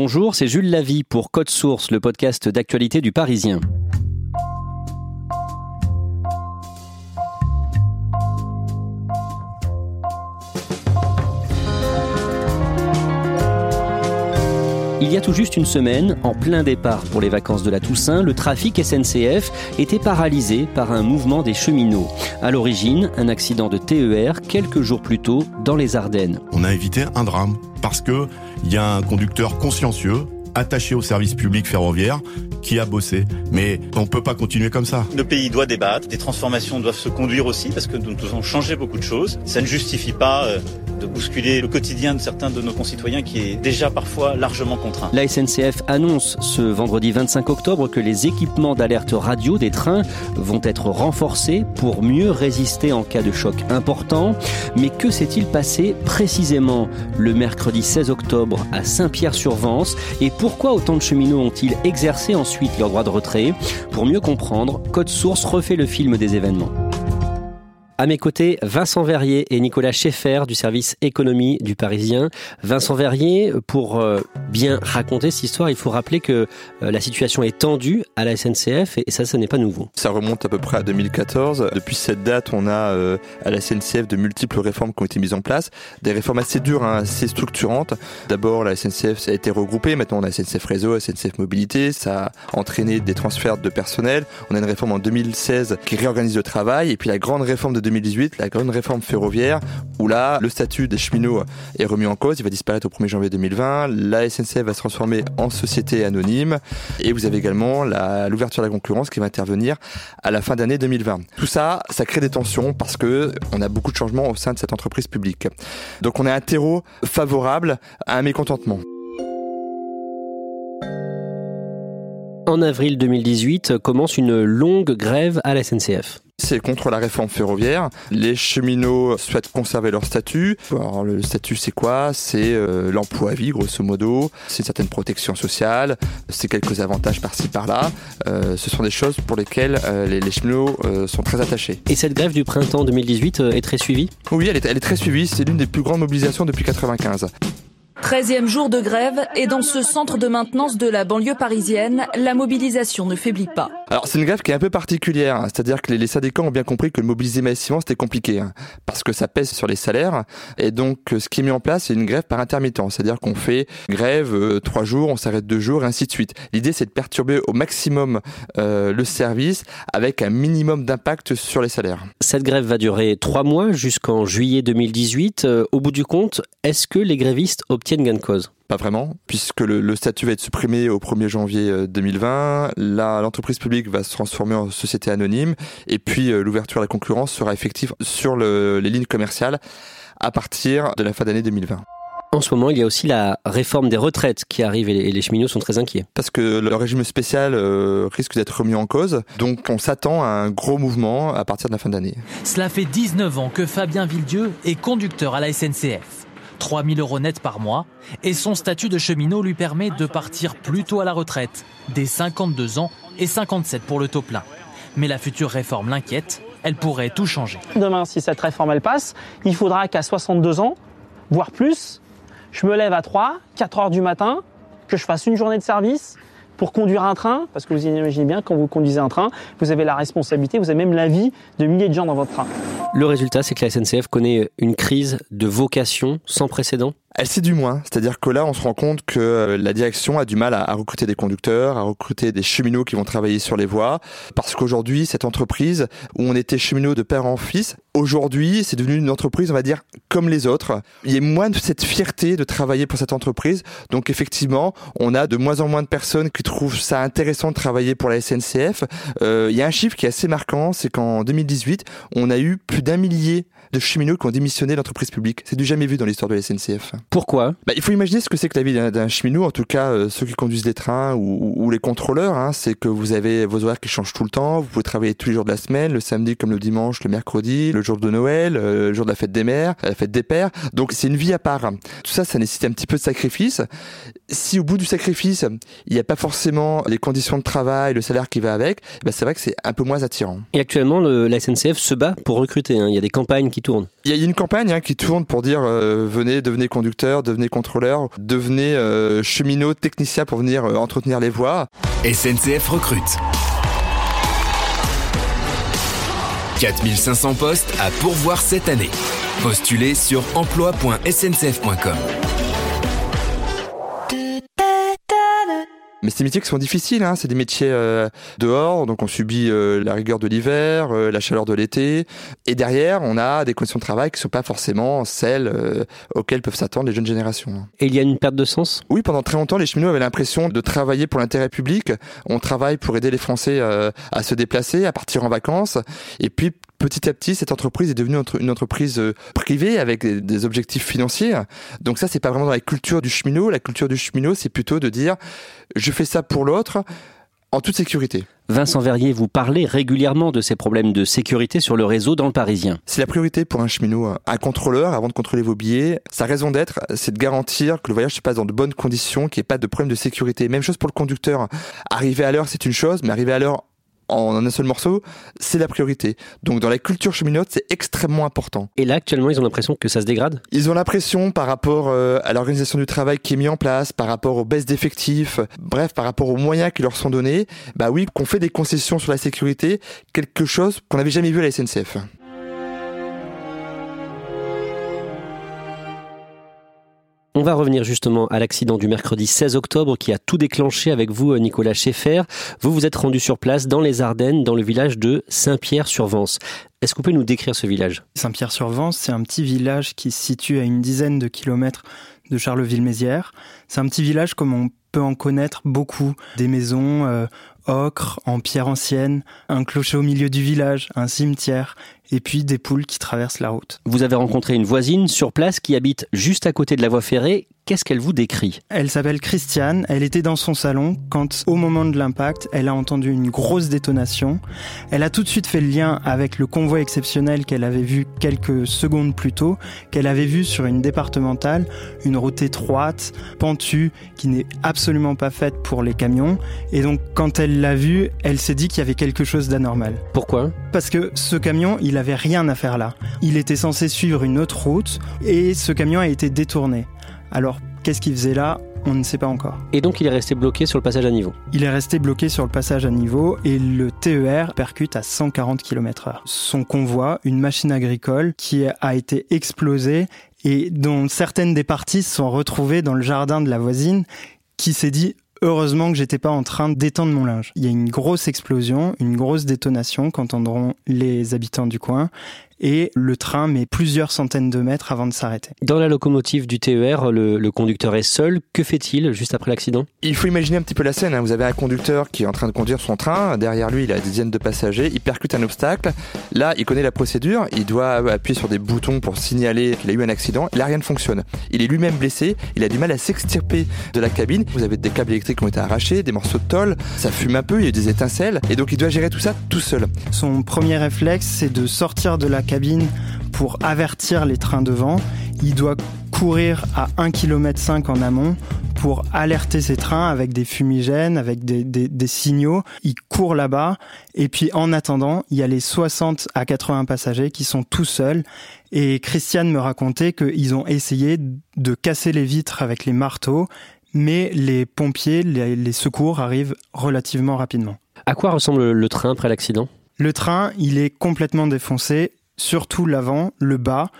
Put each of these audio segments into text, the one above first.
Bonjour, c'est Jules Lavie pour Code Source, le podcast d'actualité du Parisien. Il y a tout juste une semaine, en plein départ pour les vacances de la Toussaint, le trafic SNCF était paralysé par un mouvement des cheminots. À l'origine, un accident de TER quelques jours plus tôt dans les Ardennes. On a évité un drame parce que il y a un conducteur consciencieux attaché au service public ferroviaire qui a bossé. Mais on peut pas continuer comme ça. Le pays doit débattre, des transformations doivent se conduire aussi parce que nous devons changer beaucoup de choses. Ça ne justifie pas euh, de bousculer le quotidien de certains de nos concitoyens qui est déjà parfois largement contraint. La SNCF annonce ce vendredi 25 octobre que les équipements d'alerte radio des trains vont être renforcés pour mieux résister en cas de choc important. Mais que s'est-il passé précisément le mercredi 16 octobre à Saint-Pierre-sur-Vence? Et pourquoi autant de cheminots ont-ils exercé ensuite leur droit de retrait? Pour mieux comprendre, Code Source refait le film des événements. À mes côtés, Vincent Verrier et Nicolas Schaeffer du service économie du Parisien. Vincent Verrier, pour euh, bien raconter cette histoire, il faut rappeler que euh, la situation est tendue à la SNCF et ça, ça n'est pas nouveau. Ça remonte à peu près à 2014. Depuis cette date, on a euh, à la SNCF de multiples réformes qui ont été mises en place. Des réformes assez dures, hein, assez structurantes. D'abord, la SNCF a été regroupée. Maintenant, on a SNCF Réseau, SNCF Mobilité. Ça a entraîné des transferts de personnel. On a une réforme en 2016 qui réorganise le travail. Et puis la grande réforme de 2018, la grande réforme ferroviaire, où là, le statut des cheminots est remis en cause. Il va disparaître au 1er janvier 2020. La SNCF va se transformer en société anonyme. Et vous avez également l'ouverture de la concurrence qui va intervenir à la fin d'année 2020. Tout ça, ça crée des tensions parce que on a beaucoup de changements au sein de cette entreprise publique. Donc on a un terreau favorable à un mécontentement. En avril 2018 commence une longue grève à la SNCF. C'est contre la réforme ferroviaire. Les cheminots souhaitent conserver leur statut. Alors, le statut, c'est quoi? C'est euh, l'emploi à vie, grosso modo. C'est une certaine protection sociale. C'est quelques avantages par-ci, par-là. Euh, ce sont des choses pour lesquelles euh, les, les, cheminots sont très attachés. Et cette grève du printemps 2018 est très suivie? Oui, elle est, elle est très suivie. C'est l'une des plus grandes mobilisations depuis 95. 13e jour de grève et dans ce centre de maintenance de la banlieue parisienne, la mobilisation ne faiblit pas. Alors c'est une grève qui est un peu particulière, hein. c'est-à-dire que les, syndicats ont bien compris que le mobiliser massivement c'était compliqué, hein, parce que ça pèse sur les salaires, et donc ce qui est mis en place c'est une grève par intermittent, c'est-à-dire qu'on fait grève euh, trois jours, on s'arrête deux jours, et ainsi de suite. L'idée c'est de perturber au maximum euh, le service avec un minimum d'impact sur les salaires. Cette grève va durer trois mois jusqu'en juillet 2018. Euh, au bout du compte, est-ce que les grévistes obtiennent gain de cause pas vraiment, puisque le, le, statut va être supprimé au 1er janvier 2020. Là, l'entreprise publique va se transformer en société anonyme, et puis euh, l'ouverture à la concurrence sera effective sur le, les lignes commerciales à partir de la fin d'année 2020. En ce moment, il y a aussi la réforme des retraites qui arrive et les cheminots sont très inquiets. Parce que le régime spécial euh, risque d'être remis en cause. Donc on s'attend à un gros mouvement à partir de la fin d'année. Cela fait 19 ans que Fabien Villedieu est conducteur à la SNCF. 3000 euros net par mois et son statut de cheminot lui permet de partir plus tôt à la retraite, dès 52 ans et 57 pour le taux plein. Mais la future réforme l'inquiète, elle pourrait tout changer. Demain, si cette réforme elle passe, il faudra qu'à 62 ans, voire plus, je me lève à 3, 4 heures du matin, que je fasse une journée de service pour conduire un train, parce que vous imaginez bien, quand vous conduisez un train, vous avez la responsabilité, vous avez même la vie de milliers de gens dans votre train. Le résultat, c'est que la SNCF connaît une crise de vocation sans précédent? Elle sait du moins. C'est-à-dire que là, on se rend compte que euh, la direction a du mal à, recruter des conducteurs, à recruter des cheminots qui vont travailler sur les voies. Parce qu'aujourd'hui, cette entreprise où on était cheminot de père en fils, aujourd'hui, c'est devenu une entreprise, on va dire, comme les autres. Il y a moins de cette fierté de travailler pour cette entreprise. Donc effectivement, on a de moins en moins de personnes qui trouvent ça intéressant de travailler pour la SNCF. Euh, il y a un chiffre qui est assez marquant, c'est qu'en 2018, on a eu plus d'un millier de cheminots qui ont démissionné de l'entreprise publique. C'est du jamais vu dans l'histoire de la SNCF. Pourquoi? Bah, Il faut imaginer ce que c'est que la vie d'un cheminot, en tout cas euh, ceux qui conduisent les trains ou, ou les contrôleurs. Hein, c'est que vous avez vos horaires qui changent tout le temps. Vous pouvez travailler tous les jours de la semaine, le samedi comme le dimanche, le mercredi, le jour de Noël, euh, le jour de la fête des mères, la fête des pères. Donc c'est une vie à part. Tout ça, ça nécessite un petit peu de sacrifice. Si au bout du sacrifice, il n'y a pas forcément les conditions de travail, le salaire qui va avec, bah, c'est vrai que c'est un peu moins attirant. Et actuellement, le, la SNCF se bat pour recruter. Hein. Il y a des campagnes qui qui tourne. Il y a une campagne hein, qui tourne pour dire euh, venez, devenez conducteur, devenez contrôleur, devenez euh, cheminot, technicien pour venir euh, entretenir les voies. SNCF recrute. 4500 postes à pourvoir cette année. Postulez sur emploi.sncf.com. Mais ces métiers qui sont difficiles, hein. c'est des métiers euh, dehors, donc on subit euh, la rigueur de l'hiver, euh, la chaleur de l'été, et derrière on a des conditions de travail qui sont pas forcément celles auxquelles peuvent s'attendre les jeunes générations. Et il y a une perte de sens? Oui, pendant très longtemps, les cheminots avaient l'impression de travailler pour l'intérêt public. On travaille pour aider les Français à se déplacer, à partir en vacances, et puis petit à petit, cette entreprise est devenue une entreprise euh, privée avec des objectifs financiers. Donc ça, c'est pas vraiment dans la culture du cheminot. La culture du cheminot, c'est plutôt de dire, je fais ça pour l'autre en toute sécurité. Vincent Verrier, vous parlez régulièrement de ces problèmes de sécurité sur le réseau dans le Parisien. C'est la priorité pour un cheminot. Un contrôleur, avant de contrôler vos billets, sa raison d'être, c'est de garantir que le voyage se passe dans de bonnes conditions, qu'il n'y ait pas de problème de sécurité. Même chose pour le conducteur. Arriver à l'heure, c'est une chose, mais arriver à l'heure en un seul morceau, c'est la priorité. Donc dans la culture cheminote, c'est extrêmement important. Et là, actuellement, ils ont l'impression que ça se dégrade? Ils ont l'impression par rapport euh, à l'organisation du travail qui est mis en place, par rapport aux baisses d'effectifs, bref, par rapport aux moyens qui leur sont donnés, bah oui, qu'on fait des concessions sur la sécurité, quelque chose qu'on n'avait jamais vu à la SNCF. On va revenir justement à l'accident du mercredi 16 octobre qui a tout déclenché avec vous, Nicolas Schaeffer. Vous vous êtes rendu sur place dans les Ardennes, dans le village de Saint-Pierre-sur-Vence. Est-ce que vous pouvez nous décrire ce village? Saint-Pierre-sur-Vence, c'est un petit village qui se situe à une dizaine de kilomètres de Charleville-Mézières. C'est un petit village comme on peut en connaître beaucoup. Des maisons euh, ocre, en pierre ancienne, un clocher au milieu du village, un cimetière, et puis des poules qui traversent la route. Vous avez rencontré une voisine sur place qui habite juste à côté de la voie ferrée. Qu'est-ce qu'elle vous décrit? Elle s'appelle Christiane, elle était dans son salon quand au moment de l'impact, elle a entendu une grosse détonation. Elle a tout de suite fait le lien avec le convoi exceptionnel qu'elle avait vu quelques secondes plus tôt, qu'elle avait vu sur une départementale, une route étroite, pentue, qui n'est absolument pas faite pour les camions. Et donc quand elle l'a vu, elle s'est dit qu'il y avait quelque chose d'anormal. Pourquoi? Parce que ce camion, il avait rien à faire là. Il était censé suivre une autre route et ce camion a été détourné. Alors, qu'est-ce qu'il faisait là? On ne sait pas encore. Et donc il est resté bloqué sur le passage à niveau Il est resté bloqué sur le passage à niveau et le TER percute à 140 km/h. Son convoi, une machine agricole qui a été explosée et dont certaines des parties sont retrouvées dans le jardin de la voisine qui s'est dit Heureusement que j'étais pas en train d'étendre mon linge. Il y a une grosse explosion, une grosse détonation qu'entendront les habitants du coin et le train met plusieurs centaines de mètres avant de s'arrêter. Dans la locomotive du TER, le, conducteur est seul. Que fait-il juste après l'accident? Il faut imaginer un petit peu la scène. Hein. Vous avez un conducteur qui est en train de conduire son train. Derrière lui, il a des dizaines de passagers. Il percute un obstacle. Là, il connaît la procédure. Il doit appuyer sur des boutons pour signaler qu'il a eu un accident. Là, rien ne fonctionne. Il est lui-même blessé. Il a du mal à s'extirper de la cabine. Vous avez des câbles électriques qui ont été arrachés, des morceaux de tôle. Ça fume un peu. Il y a des étincelles. Et donc, il doit gérer tout ça tout seul. Son premier réflexe, c'est de sortir de la cabine pour avertir les trains devant. Il doit courir à 1,5 km en amont pour alerter ses trains avec des fumigènes, avec des, des, signaux. Il court là-bas et puis en attendant, il y a les 60 à 80 passagers qui sont tout seuls. Et Christiane me racontait qu'ils ont essayé de casser les vitres avec les marteaux, mais les pompiers, les, les secours arrivent relativement rapidement. À quoi ressemble le train après l'accident? Le train, il est complètement défoncé surtout l'avant, le bas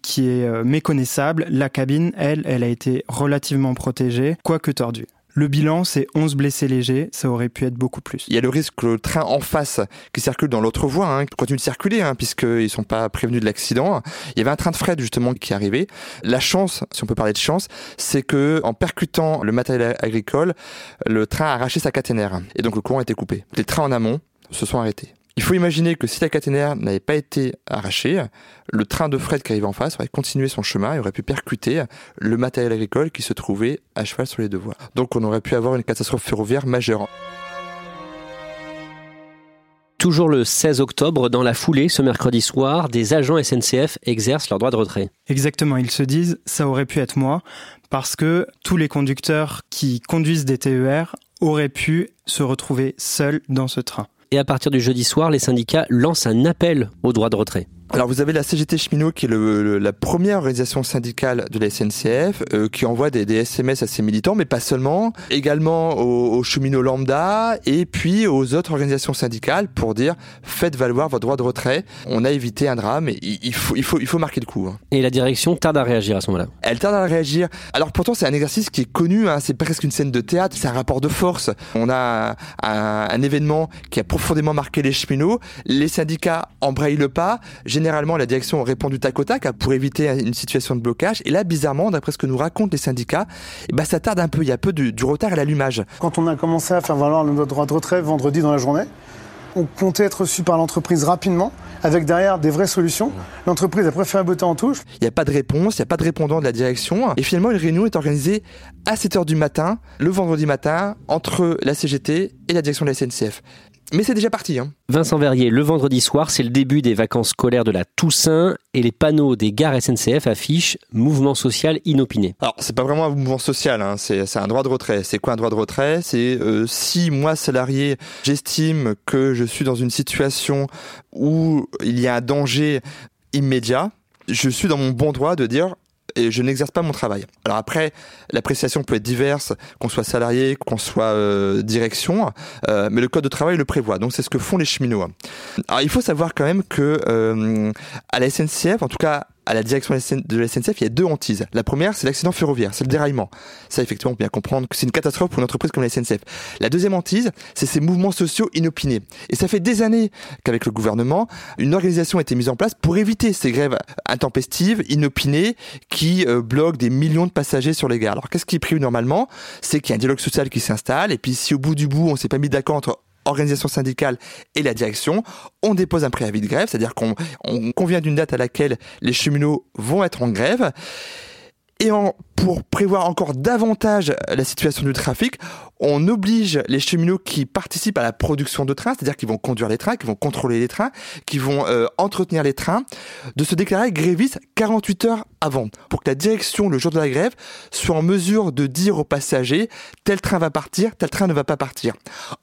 qui est euh, méconnaissable. La cabine, elle, elle a été relativement protégée, quoique tordue. Le bilan, c'est 11 blessés légers, ça aurait pu être beaucoup plus. Il y a le risque que le train en face, qui circule dans l'autre voie, hein, continue de circuler, hein, puisqu'ils ne sont pas prévenus de l'accident. Il y avait un train de fret, justement, qui arrivait. La chance, si on peut parler de chance, c'est que en percutant le matériel agricole, le train a arraché sa caténaire. Et donc le courant a été coupé. Les trains en amont se sont arrêtés. Il faut imaginer que si la caténaire n'avait pas été arrachée, le train de fret qui arrivait en face aurait continué son chemin et aurait pu percuter le matériel agricole qui se trouvait à cheval sur les deux voies. Donc on aurait pu avoir une catastrophe ferroviaire majeure. Toujours le 16 octobre, dans la foulée, ce mercredi soir, des agents SNCF exercent leur droit de retrait. Exactement, ils se disent, ça aurait pu être moi, parce que tous les conducteurs qui conduisent des TER auraient pu se retrouver seuls dans ce train. Et à partir du jeudi soir, les syndicats lancent un appel au droit de retrait. Alors vous avez la CGT cheminot qui est le, la première organisation syndicale de la SNCF euh, qui envoie des, des, SMS à ses militants, mais pas seulement, également aux, aux, cheminots lambda et puis aux autres organisations syndicales pour dire faites valoir votre droit de retrait. On a évité un drame et il, faut, il, faut, il faut marquer le coup. Hein. Et la direction tarde à réagir à ce moment-là Elle tarde à réagir. Alors pourtant c'est un exercice qui est connu, hein, c'est presque une scène de théâtre, c'est un rapport de force. On a un, un, événement qui a profondément marqué les cheminots, les syndicats embrayent le pas généralement, la direction répond du tac au tac pour éviter une situation de blocage. Et là, bizarrement, d'après ce que nous racontent les syndicats, eh ben, ça tarde un peu. Il y a peu du, du retard à l'allumage. Quand on a commencé à faire valoir notre droit de retrait vendredi dans la journée, on comptait être reçu par l'entreprise rapidement, avec derrière des vraies solutions. L'entreprise a préféré botter en touche. Il n'y a pas de réponse, il n'y a pas de répondant de la direction. Et finalement, une réunion est organisée à 7h du matin, le vendredi matin, entre la CGT et la direction de la SNCF. Mais c'est déjà parti. Hein. Vincent Verrier, le vendredi soir, c'est le début des vacances scolaires de la Toussaint et les panneaux des gares SNCF affichent mouvement social inopiné. Alors, c'est pas vraiment un mouvement social, hein. c'est un droit de retrait. C'est quoi un droit de retrait? C'est euh, si moi, salarié, j'estime que je suis dans une situation où il y a un danger immédiat, je suis dans mon bon droit de dire et je n'exerce pas mon travail. Alors après, l'appréciation peut être diverse, qu'on soit salarié, qu'on soit euh, direction, euh, mais le code de travail le prévoit. Donc c'est ce que font les cheminots. Alors il faut savoir quand même que euh, à la SNCF, en tout cas à la direction de la SNCF, il y a deux hantises. La première, c'est l'accident ferroviaire, c'est le déraillement. Ça, effectivement, on peut bien comprendre que c'est une catastrophe pour une entreprise comme la SNCF. La deuxième hantise, c'est ces mouvements sociaux inopinés. Et ça fait des années qu'avec le gouvernement, une organisation a été mise en place pour éviter ces grèves intempestives, inopinées, qui euh, bloquent des millions de passagers sur les gares. Alors, qu'est-ce qui est prévu normalement? C'est qu'il y a un dialogue social qui s'installe, et puis si au bout du bout, on s'est pas mis d'accord entre organisation syndicale et la direction, on dépose un préavis de grève, c'est-à-dire qu'on on convient d'une date à laquelle les cheminots vont être en grève. Et pour prévoir encore davantage la situation du trafic, on oblige les cheminots qui participent à la production de trains, c'est-à-dire qui vont conduire les trains, qui vont contrôler les trains, qui vont euh, entretenir les trains, de se déclarer grévistes 48 heures avant, pour que la direction, le jour de la grève, soit en mesure de dire aux passagers tel train va partir, tel train ne va pas partir.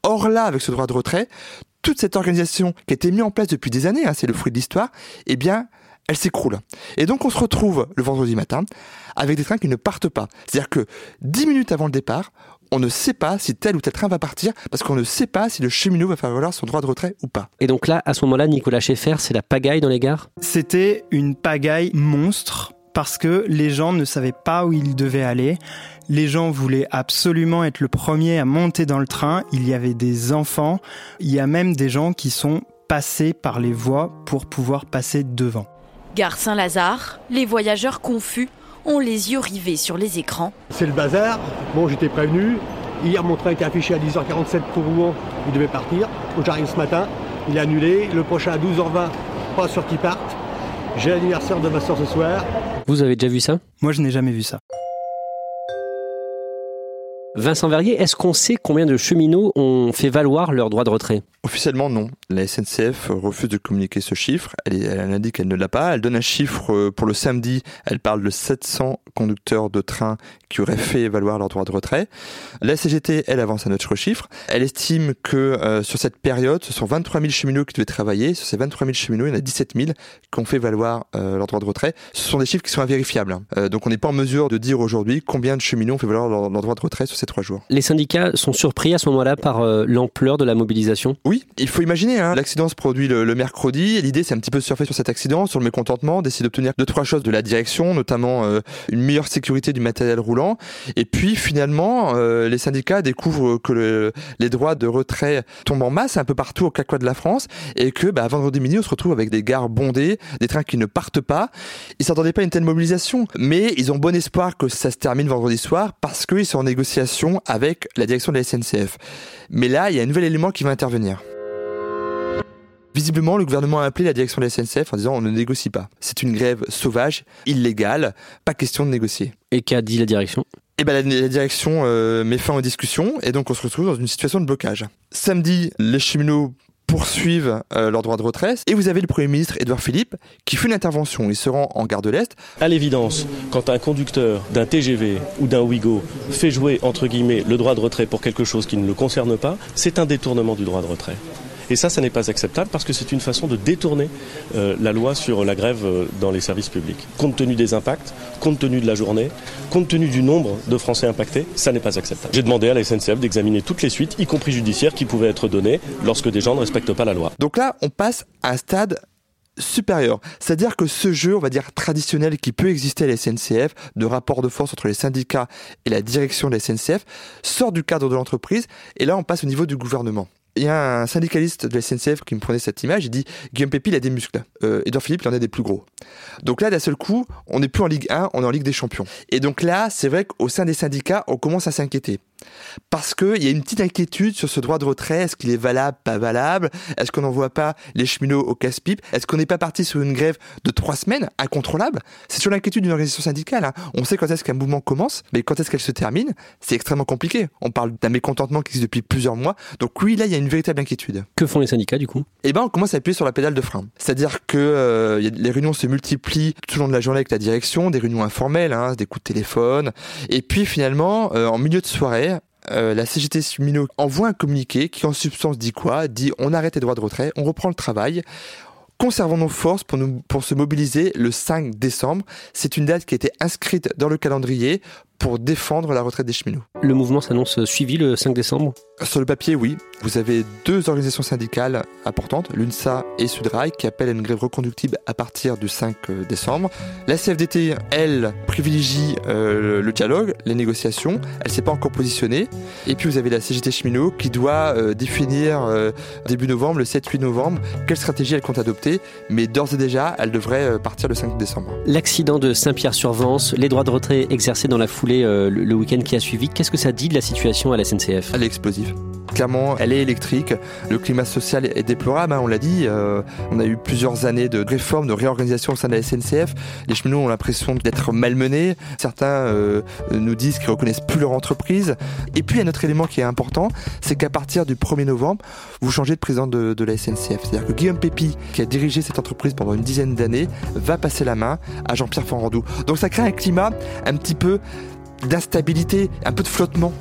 Or là, avec ce droit de retrait, toute cette organisation qui a été mise en place depuis des années, hein, c'est le fruit de l'histoire, eh bien, elle s'écroule. Et donc on se retrouve le vendredi matin avec des trains qui ne partent pas. C'est-à-dire que 10 minutes avant le départ, on ne sait pas si tel ou tel train va partir parce qu'on ne sait pas si le cheminot va faire valoir son droit de retrait ou pas. Et donc là, à ce moment-là, Nicolas Schaeffer, c'est la pagaille dans les gares? C'était une pagaille monstre parce que les gens ne savaient pas où ils devaient aller. Les gens voulaient absolument être le premier à monter dans le train. Il y avait des enfants. Il y a même des gens qui sont passés par les voies pour pouvoir passer devant. Gare Saint-Lazare, les voyageurs confus ont les yeux rivés sur les écrans. C'est le bazar. Bon, j'étais prévenu. Hier, mon train était affiché à 10h47 pour Rouen. Il devait partir. J'arrive ce matin. Il est annulé. Le prochain à 12h20, pas sûr qu'il parte. J'ai l'anniversaire de ma soeur ce soir. Vous avez déjà vu ça? Moi, je n'ai jamais vu ça. Vincent Verrier, est-ce qu'on sait combien de cheminots ont fait valoir leur droit de retrait? Officiellement, non. La SNCF refuse de communiquer ce chiffre. Elle, indique qu'elle ne l'a pas. Elle donne un chiffre euh, pour le samedi. Elle parle de 700 conducteurs de train qui auraient fait valoir leur droit de retrait. La CGT, elle avance un autre chiffre. Elle estime que euh, sur cette période, ce sont 23 000 cheminots qui devaient travailler. Sur ces 23 000 cheminots, il y en a 17 000 qui ont fait valoir euh, leur droit de retrait. Ce sont des chiffres qui sont invérifiables. Euh, donc on n'est pas en mesure de dire aujourd'hui combien de cheminots ont fait valoir leur, droit de retrait sur ces trois jours. Les syndicats sont surpris à ce moment-là par l'ampleur de la mobilisation Oui, il faut imaginer, hein, l'accident se produit le, le mercredi, et l'idée c'est un petit peu de surfer sur cet accident, sur le mécontentement, d'essayer d'obtenir deux, trois choses de la direction, notamment euh, une meilleure sécurité du matériel roulant, et puis finalement, euh, les syndicats découvrent que le, les droits de retrait tombent en masse un peu partout au quatre de la France, et que bah, vendredi midi, on se retrouve avec des gares bondées, des trains qui ne partent pas. Ils s'attendaient pas à une telle mobilisation, mais ils ont bon espoir que ça se termine vendredi soir, parce qu'ils sont en négociation avec la direction de la SNCF. Mais là, il y a un nouvel élément qui va intervenir. Visiblement, le gouvernement a appelé la direction de la SNCF en disant on ne négocie pas. C'est une grève sauvage, illégale, pas question de négocier. Et qu'a dit la direction? Eh ben, la, la direction euh, met fin aux discussions et donc on se retrouve dans une situation de blocage. Samedi, les cheminots poursuivent euh, leur droit de retrait. Et vous avez le Premier ministre Édouard Philippe qui fait une intervention. Il se rend en gare de l'Est. À l'évidence, quand un conducteur d'un TGV ou d'un Ouigo fait jouer, entre guillemets, le droit de retrait pour quelque chose qui ne le concerne pas, c'est un détournement du droit de retrait. Et ça, ça n'est pas acceptable parce que c'est une façon de détourner euh, la loi sur la grève euh, dans les services publics. Compte tenu des impacts, compte tenu de la journée, compte tenu du nombre de Français impactés, ça n'est pas acceptable. J'ai demandé à la SNCF d'examiner toutes les suites, y compris judiciaires, qui pouvaient être données lorsque des gens ne respectent pas la loi. Donc là, on passe à un stade supérieur. C'est-à-dire que ce jeu, on va dire traditionnel, qui peut exister à la SNCF, de rapport de force entre les syndicats et la direction de la SNCF, sort du cadre de l'entreprise, et là on passe au niveau du gouvernement. Il y a un syndicaliste de la SNCF qui me prenait cette image, il dit Guillaume Pépi, il a des muscles. Euh, Edouard Philippe, il en a des plus gros. Donc là, d'un seul coup, on n'est plus en Ligue 1, on est en Ligue des Champions. Et donc là, c'est vrai qu'au sein des syndicats, on commence à s'inquiéter. Parce qu'il y a une petite inquiétude sur ce droit de retrait. Est-ce qu'il est valable, pas valable? Est-ce qu'on n'envoie pas les cheminots au casse-pipe? Est-ce qu'on n'est pas parti sur une grève de trois semaines, incontrôlable? C'est sur l'inquiétude d'une organisation syndicale. Hein. On sait quand est-ce qu'un mouvement commence, mais quand est-ce qu'elle se termine C'est extrêmement compliqué. On parle d'un mécontentement qui existe depuis plusieurs mois. Donc oui, là, il y a une véritable inquiétude. Que font les syndicats du coup? Eh ben, on commence à appuyer sur la pédale de frein. C'est-à-dire que euh, les réunions se multiplient tout au long de la journée avec la direction, des réunions informelles, hein, des coups de téléphone. Et puis finalement, euh, en milieu de soirée, euh, la CGT Cheminot envoie un communiqué qui en substance dit quoi? Dit on arrête les droits de retrait, on reprend le travail, conservons nos forces pour, pour se mobiliser le 5 décembre. C'est une date qui a été inscrite dans le calendrier pour défendre la retraite des cheminots. Le mouvement s'annonce suivi le 5 décembre Sur le papier, oui. Vous avez deux organisations syndicales importantes, l'UNSA et Sudrail, qui appellent à une grève reconductible à partir du 5 euh, décembre. La CFDT, elle, privilégie euh, le dialogue, les négociations. Elle s'est pas encore positionnée. Et puis vous avez la CGT cheminot qui doit euh, définir euh, début novembre, le 7-8 novembre, quelle stratégie elle compte adopter. Mais d'ores et déjà, elle devrait partir le 5 décembre. L'accident de Saint-Pierre-sur-Vence, les droits de retrait exercés dans la euh, le, week-end qui a suivi, qu'est-ce que ça dit de la situation à la SNCF Elle est explosive. Clairement, elle est électrique. Le climat social est déplorable, hein, on l'a dit. Euh, on a eu plusieurs années de réformes, de réorganisation au sein de la SNCF. Les cheminots ont l'impression d'être malmenés. Certains euh, nous disent qu'ils reconnaissent plus leur entreprise. Et puis, un autre élément qui est important, c'est qu'à partir du 1er novembre, vous changez de président de, la SNCF. C'est-à-dire que Guillaume Pépi, qui a dirigé cette entreprise pendant une dizaine d'années, va passer la main à Jean-Pierre Fanrandou. Donc ça crée un climat un petit peu d'instabilité, un peu de flottement.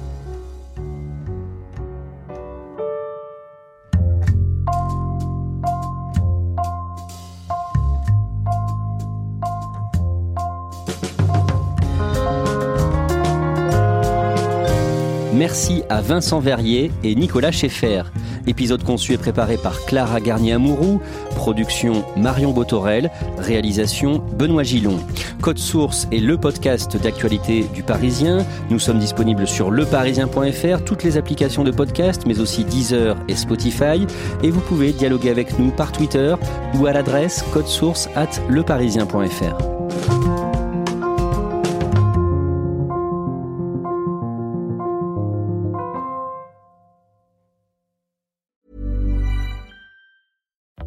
Merci à Vincent Verrier et Nicolas Schaeffer. Épisode conçu et préparé par Clara Garnier-Amouroux, production Marion Botorel, réalisation Benoît Gillon. Code Source est le podcast d'actualité du Parisien. Nous sommes disponibles sur leparisien.fr, toutes les applications de podcast, mais aussi Deezer et Spotify. Et vous pouvez dialoguer avec nous par Twitter ou à l'adresse code source at leparisien.fr.